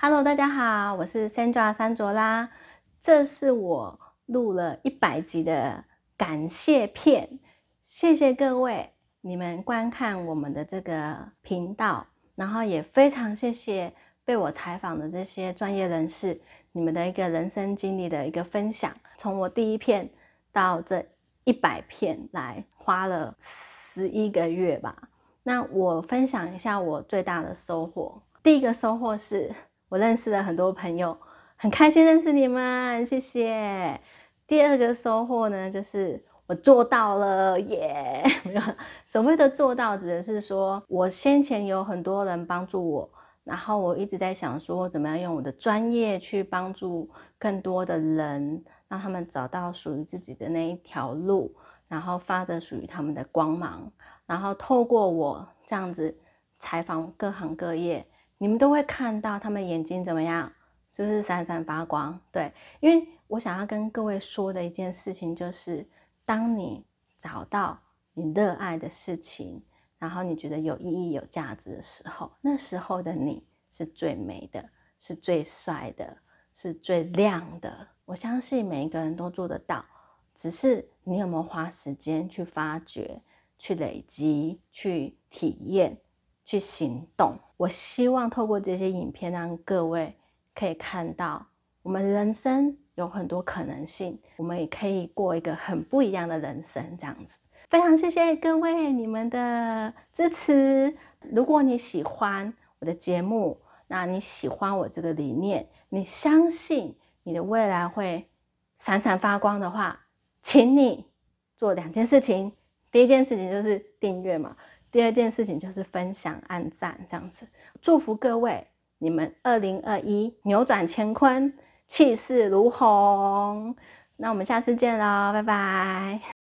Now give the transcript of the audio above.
Hello，大家好，我是 Sandra 山卓拉，这是我录了一百集的感谢片，谢谢各位你们观看我们的这个频道，然后也非常谢谢被我采访的这些专业人士，你们的一个人生经历的一个分享，从我第一片到这一百片来，花了十一个月吧。那我分享一下我最大的收获，第一个收获是。我认识了很多朋友，很开心认识你们，谢谢。第二个收获呢，就是我做到了耶！所谓的做到，指的是说我先前有很多人帮助我，然后我一直在想说，怎么样用我的专业去帮助更多的人，让他们找到属于自己的那一条路，然后发着属于他们的光芒，然后透过我这样子采访各行各业。你们都会看到他们眼睛怎么样？是不是闪闪发光？对，因为我想要跟各位说的一件事情就是，当你找到你热爱的事情，然后你觉得有意义、有价值的时候，那时候的你是最美的，是最帅的，是最亮的。我相信每一个人都做得到，只是你有没有花时间去发掘、去累积、去体验。去行动。我希望透过这些影片，让各位可以看到，我们人生有很多可能性，我们也可以过一个很不一样的人生。这样子，非常谢谢各位你们的支持。如果你喜欢我的节目，那你喜欢我这个理念，你相信你的未来会闪闪发光的话，请你做两件事情。第一件事情就是订阅嘛。第二件事情就是分享、按赞这样子，祝福各位，你们二零二一扭转乾坤，气势如虹。那我们下次见喽，拜拜。